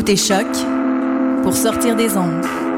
Écoutez Choc pour sortir des ondes.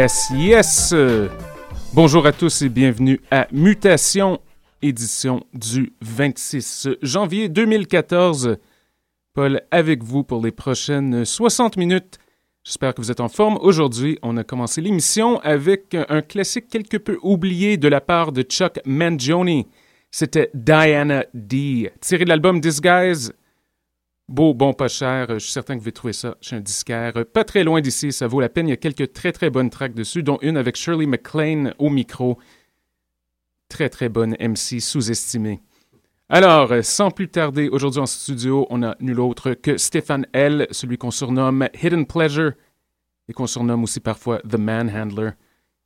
Yes, yes. Bonjour à tous et bienvenue à Mutation, édition du 26 janvier 2014. Paul avec vous pour les prochaines 60 minutes. J'espère que vous êtes en forme. Aujourd'hui, on a commencé l'émission avec un classique quelque peu oublié de la part de Chuck Mangione. C'était Diana D, tiré de l'album Disguise Beau, bon, pas cher. Je suis certain que vous allez trouver ça chez un disquaire. Pas très loin d'ici, ça vaut la peine. Il y a quelques très très bonnes tracks dessus, dont une avec Shirley MacLaine au micro. Très très bonne MC sous-estimée. Alors, sans plus tarder, aujourd'hui en studio, on a nul autre que Stéphane L., celui qu'on surnomme Hidden Pleasure et qu'on surnomme aussi parfois The Manhandler,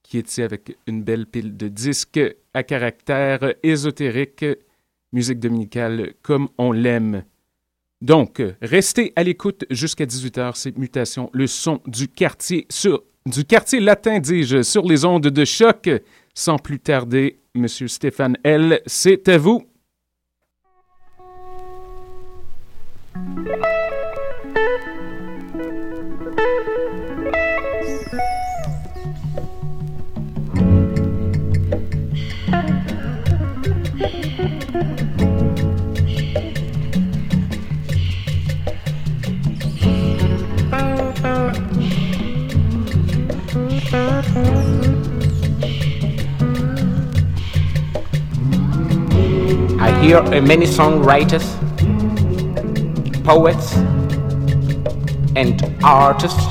qui est ici avec une belle pile de disques à caractère ésotérique, musique dominicale comme on l'aime. Donc, restez à l'écoute jusqu'à 18h, c'est Mutation, le son du quartier sur du quartier latin, dis-je, sur les ondes de choc. Sans plus tarder, Monsieur Stéphane L., c'est à vous. Hear uh, many songwriters, poets, and artists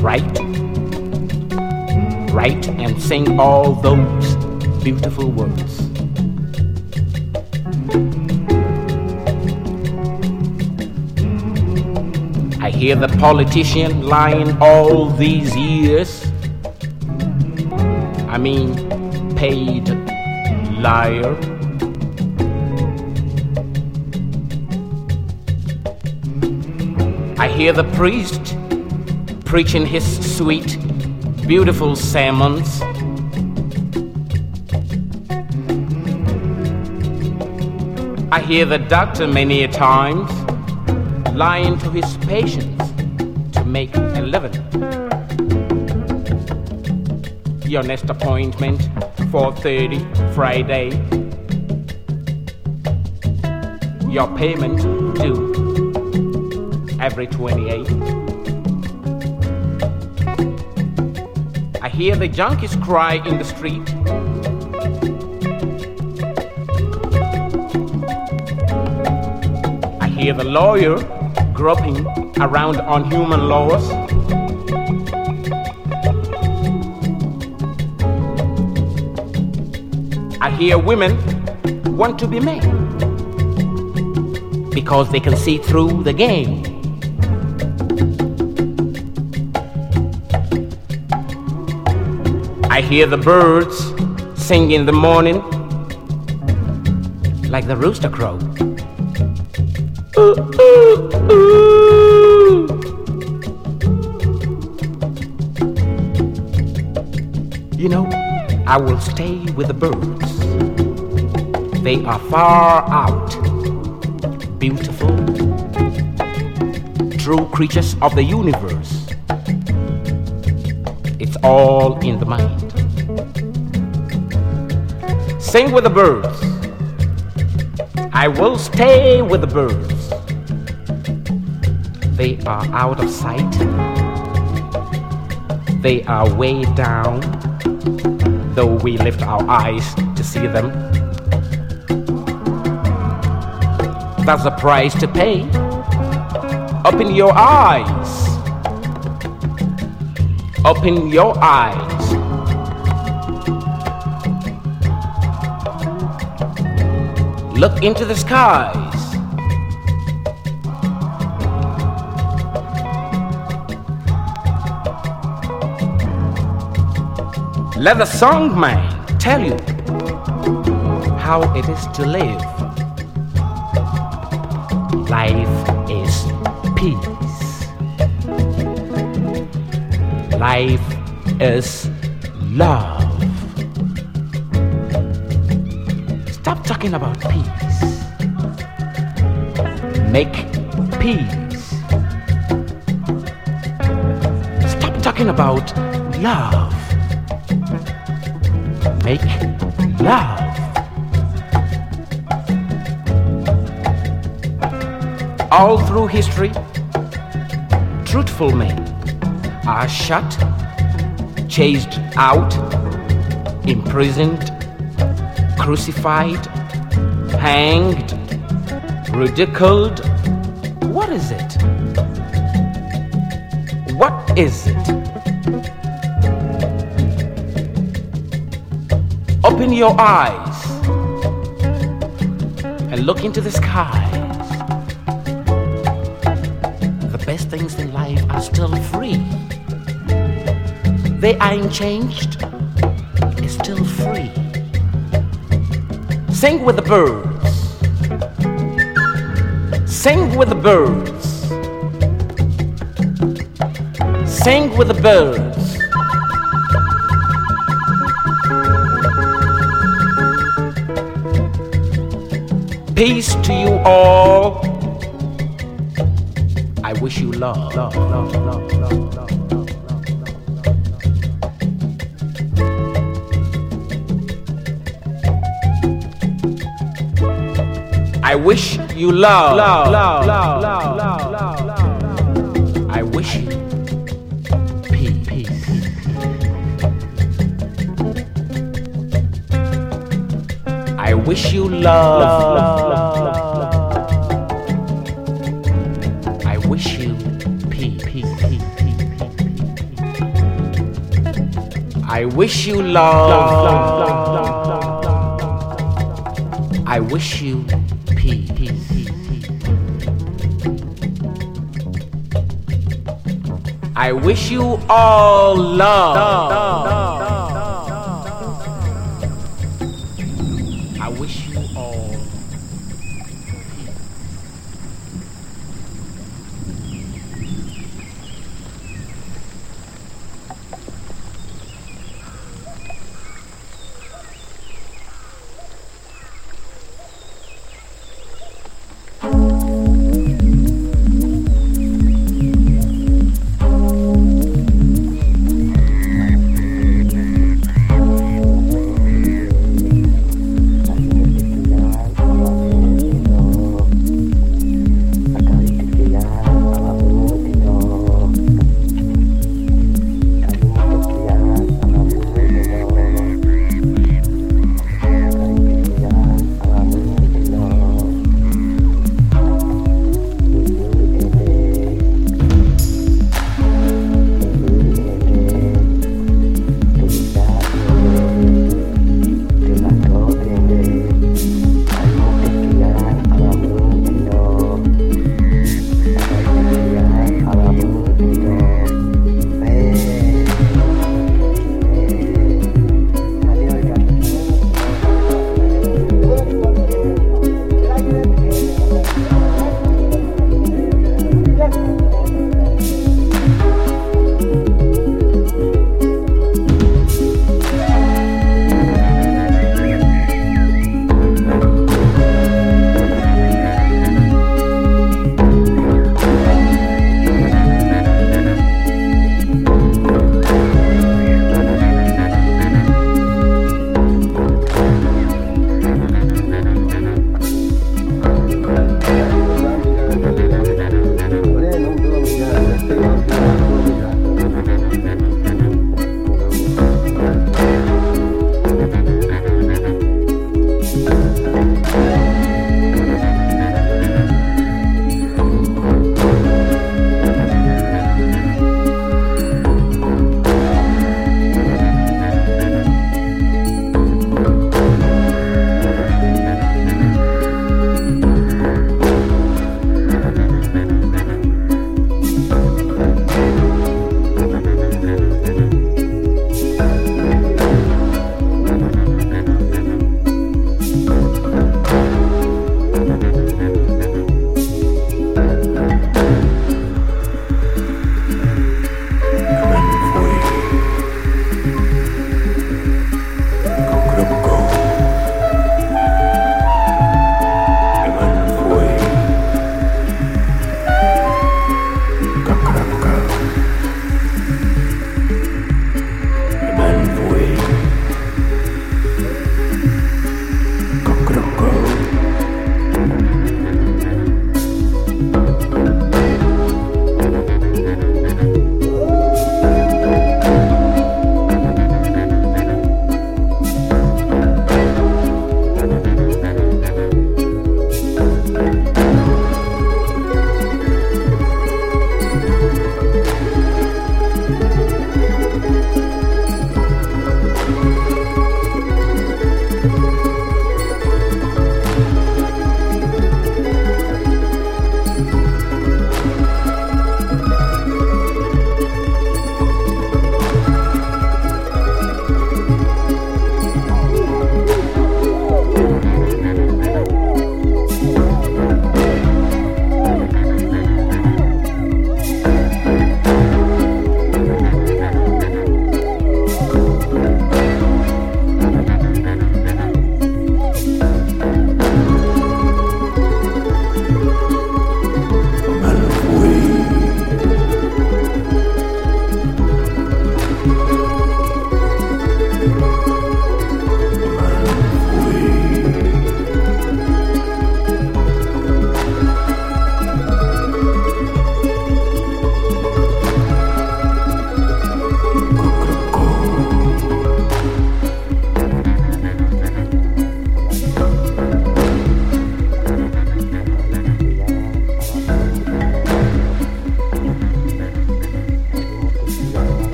write, write, and sing all those beautiful words. I hear the politician lying all these years. I mean, paid liar. I hear the priest preaching his sweet, beautiful sermons. I hear the doctor many a times lying to his patients to make a living. Your next appointment, 4:30 Friday. Your payment due every 28. I hear the junkies cry in the street. I hear the lawyer groping around on human laws. Hear women want to be men because they can see through the game. I hear the birds sing in the morning like the rooster crow. You know, I will stay with the birds. They are far out, beautiful, true creatures of the universe. It's all in the mind. Sing with the birds. I will stay with the birds. They are out of sight. They are way down, though we lift our eyes to see them. That's the price to pay. Open your eyes. Open your eyes. Look into the skies. Let the song man tell you how it is to live. Life is peace. Life is love. Stop talking about peace. Make peace. Stop talking about love. Make love. All through history, truthful men are shot, chased out, imprisoned, crucified, hanged, ridiculed. What is it? What is it? Open your eyes and look into the skies. They ain't changed. It's still free. Sing with the birds. Sing with the birds. Sing with the birds. Peace to you all. I wish you love, love, love, love, you love. love, love, love, love, love, love, love. I wish you peace. peace. I wish you love. I wish you peace. I wish you love. I wish you I wish you all love. I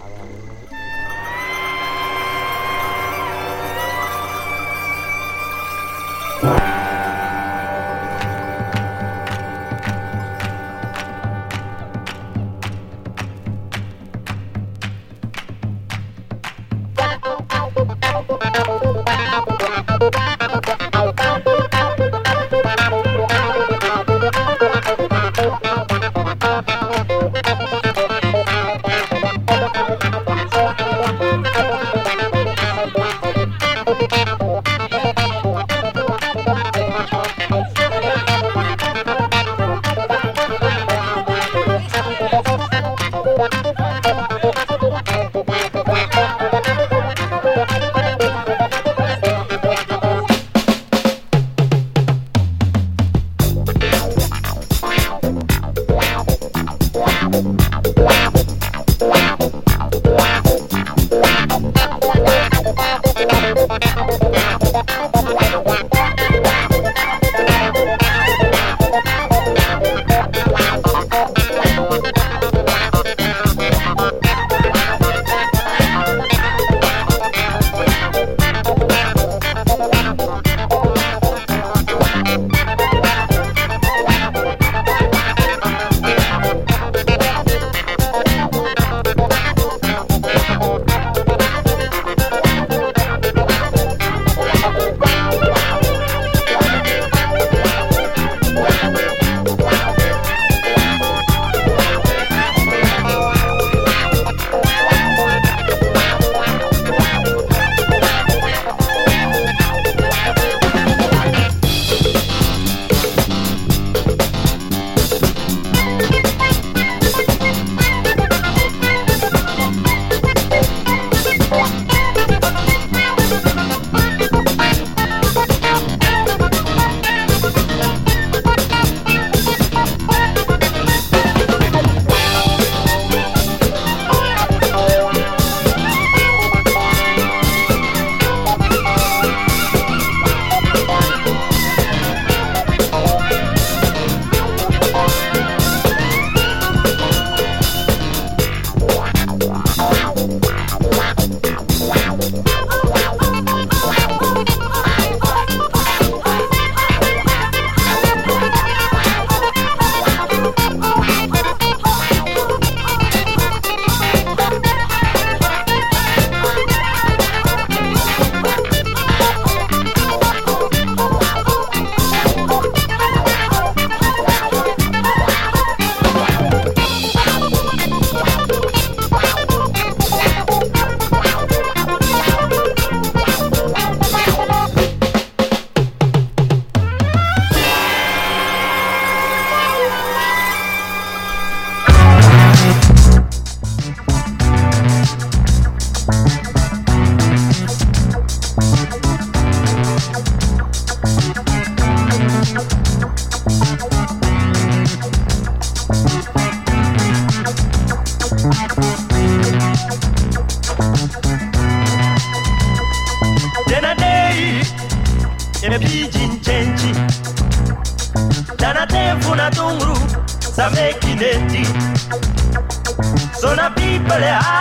around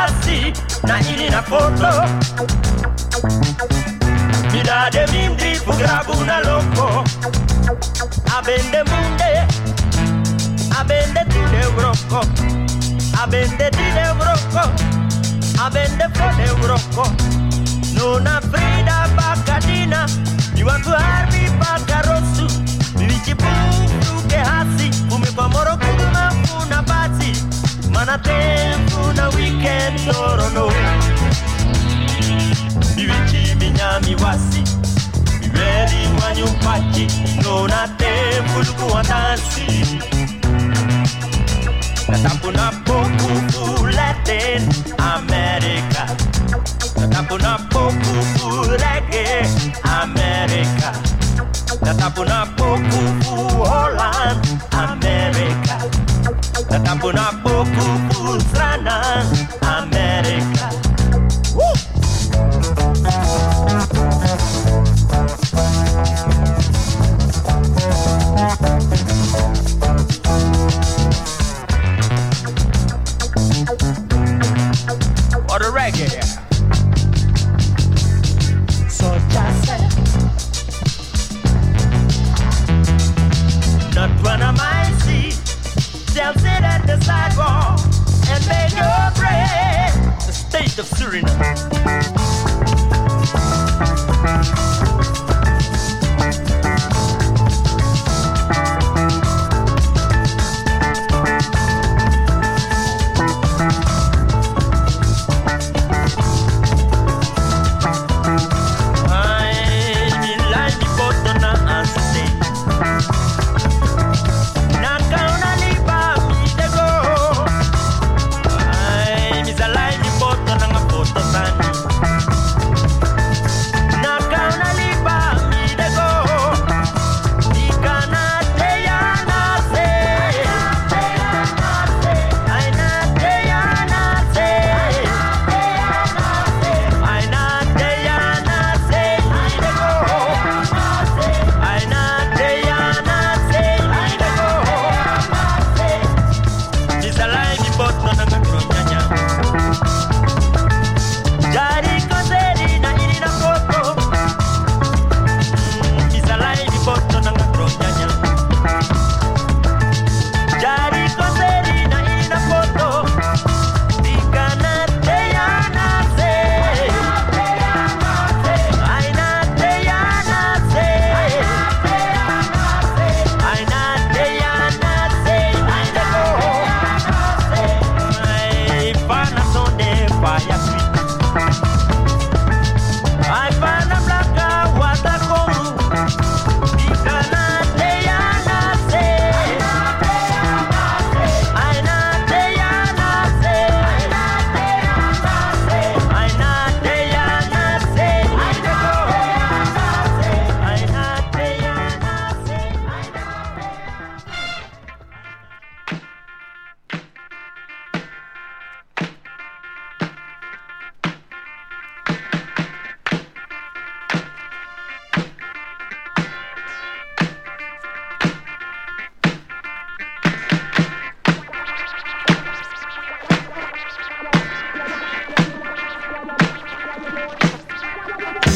a see, na in a photo. Mi dade mimdi fu grabu una loco. Abende munde, abende tine brocco. Abende tine brocco, abende fone brocco. Non ha frida bacadina, mi want to harbi bacarosu. Mi vici pu, tu che hassi, come pomoro Man, I'm playing the weekend, no, no, no. Miwichi minyami wasi Miweli wanyumpachi Nona tempu lukuwa dansi Natapuna poku fuleten Amerika Natapuna poku fulege Amerika Natapuna poku on not beaucoup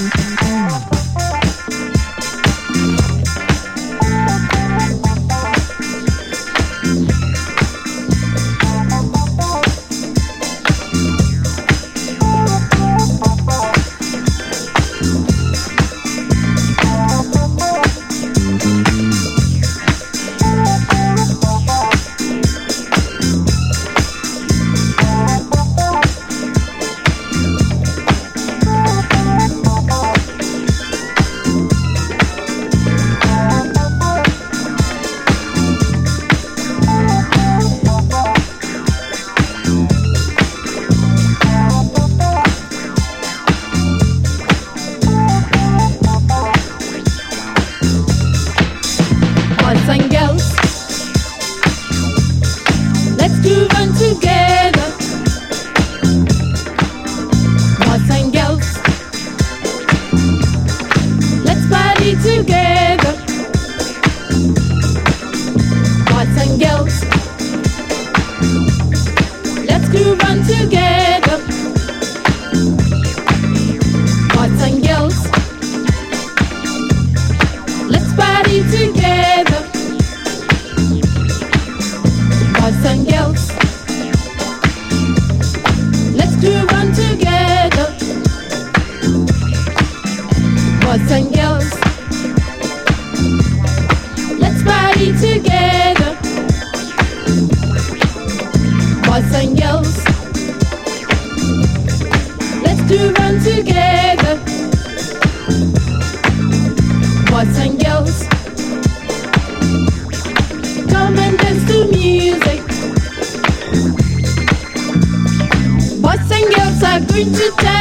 Mm-hmm. Feel the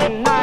And night.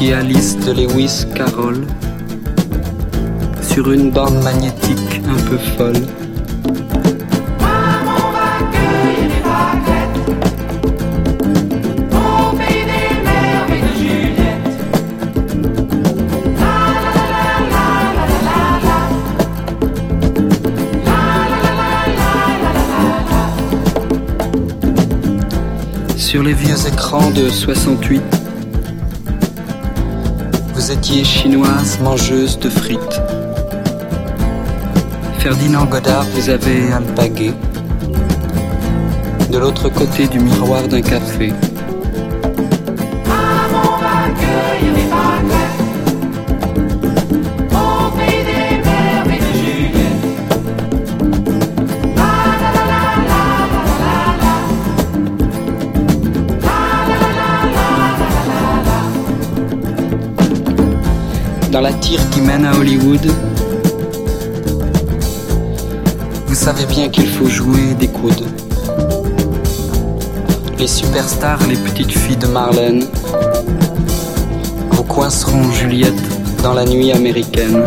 Chantiez Alice de Lewis Carroll sur une bande magnétique un peu folle. Sur les vieux écrans de 68, étiez chinoise mangeuse de frites. Ferdinand Godard vous avait alpagué de l'autre côté du miroir d'un café. Dans la tire qui mène à Hollywood, vous savez bien qu'il faut jouer des coudes. Les superstars, les petites filles de Marlène, vous coinceront Juliette dans la nuit américaine.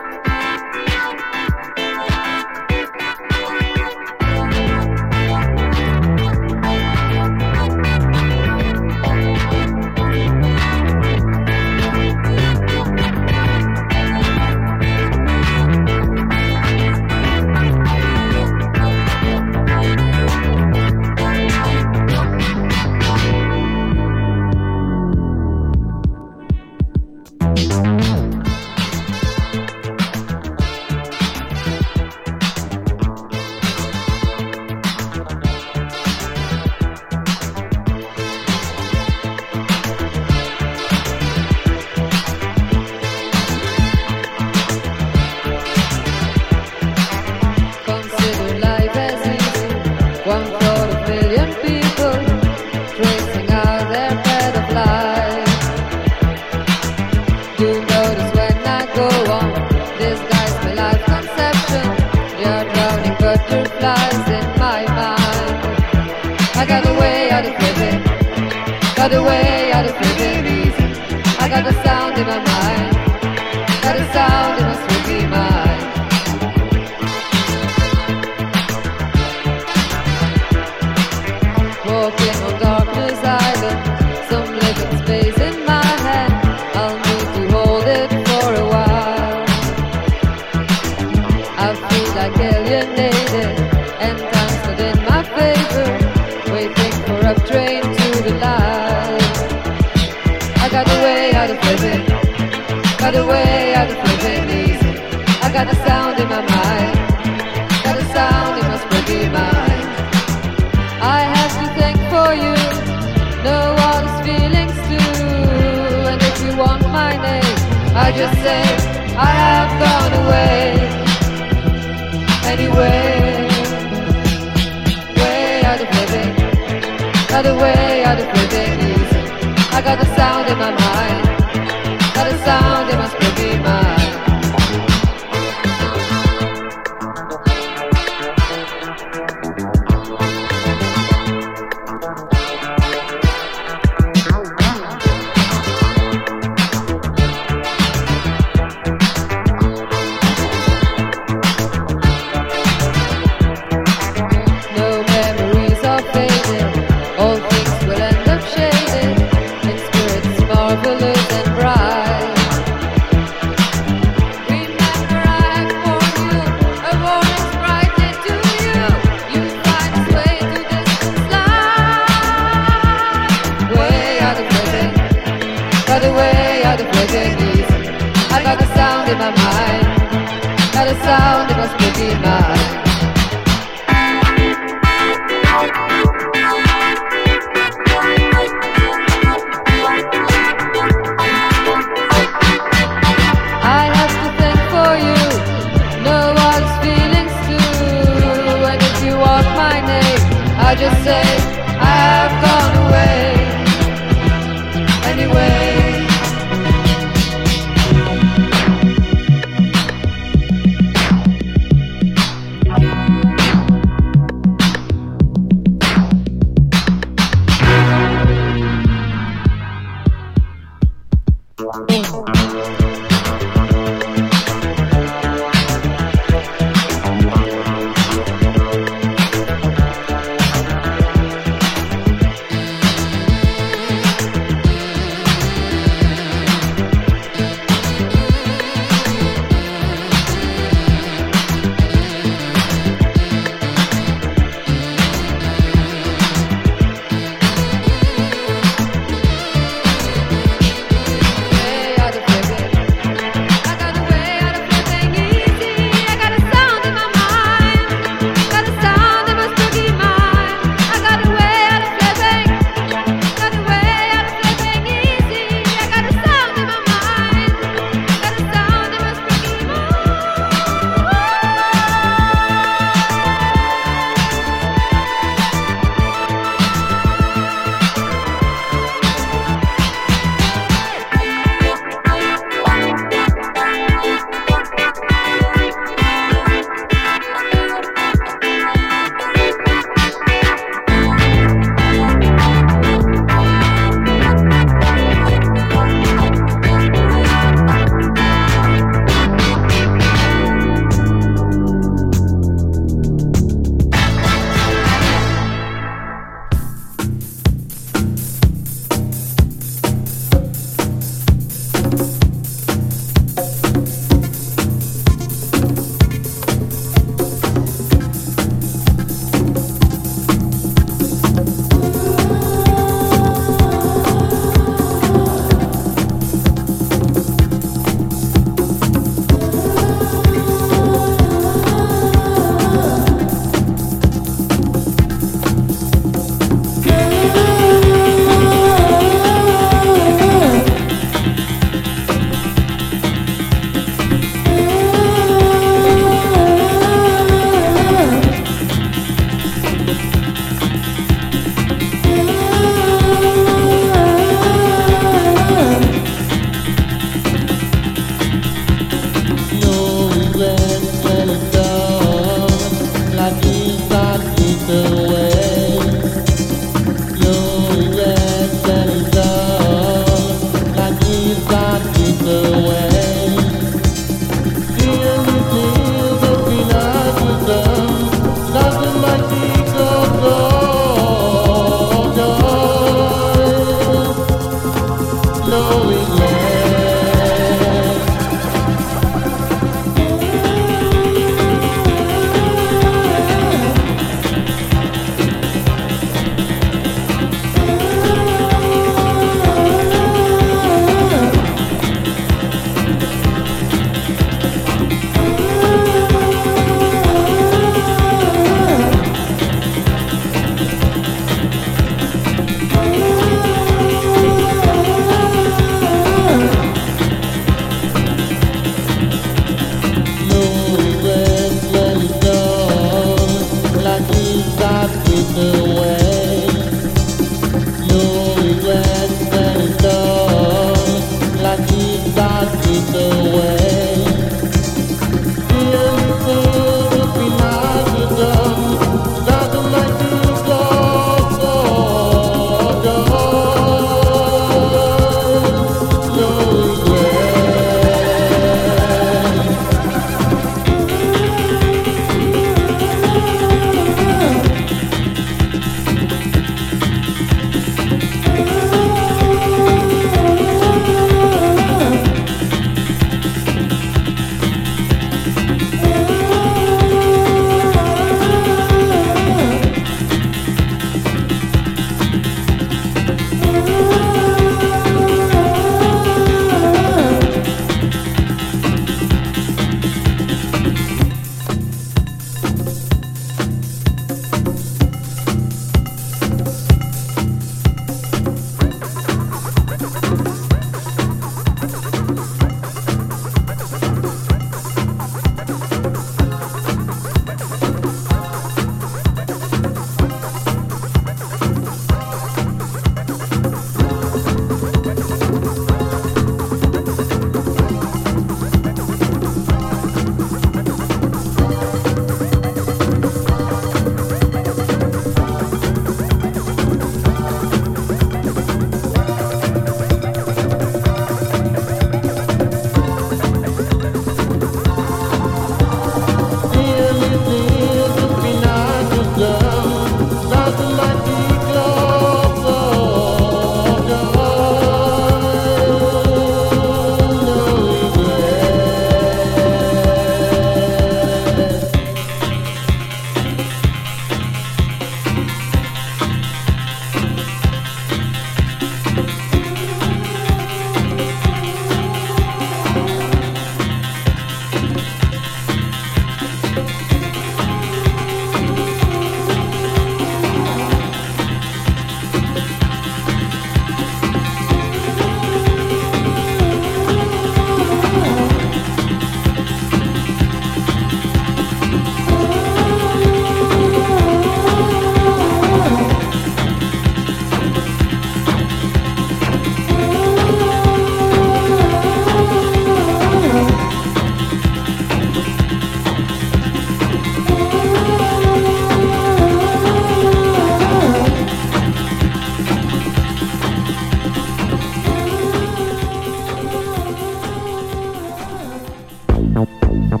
nắp nắp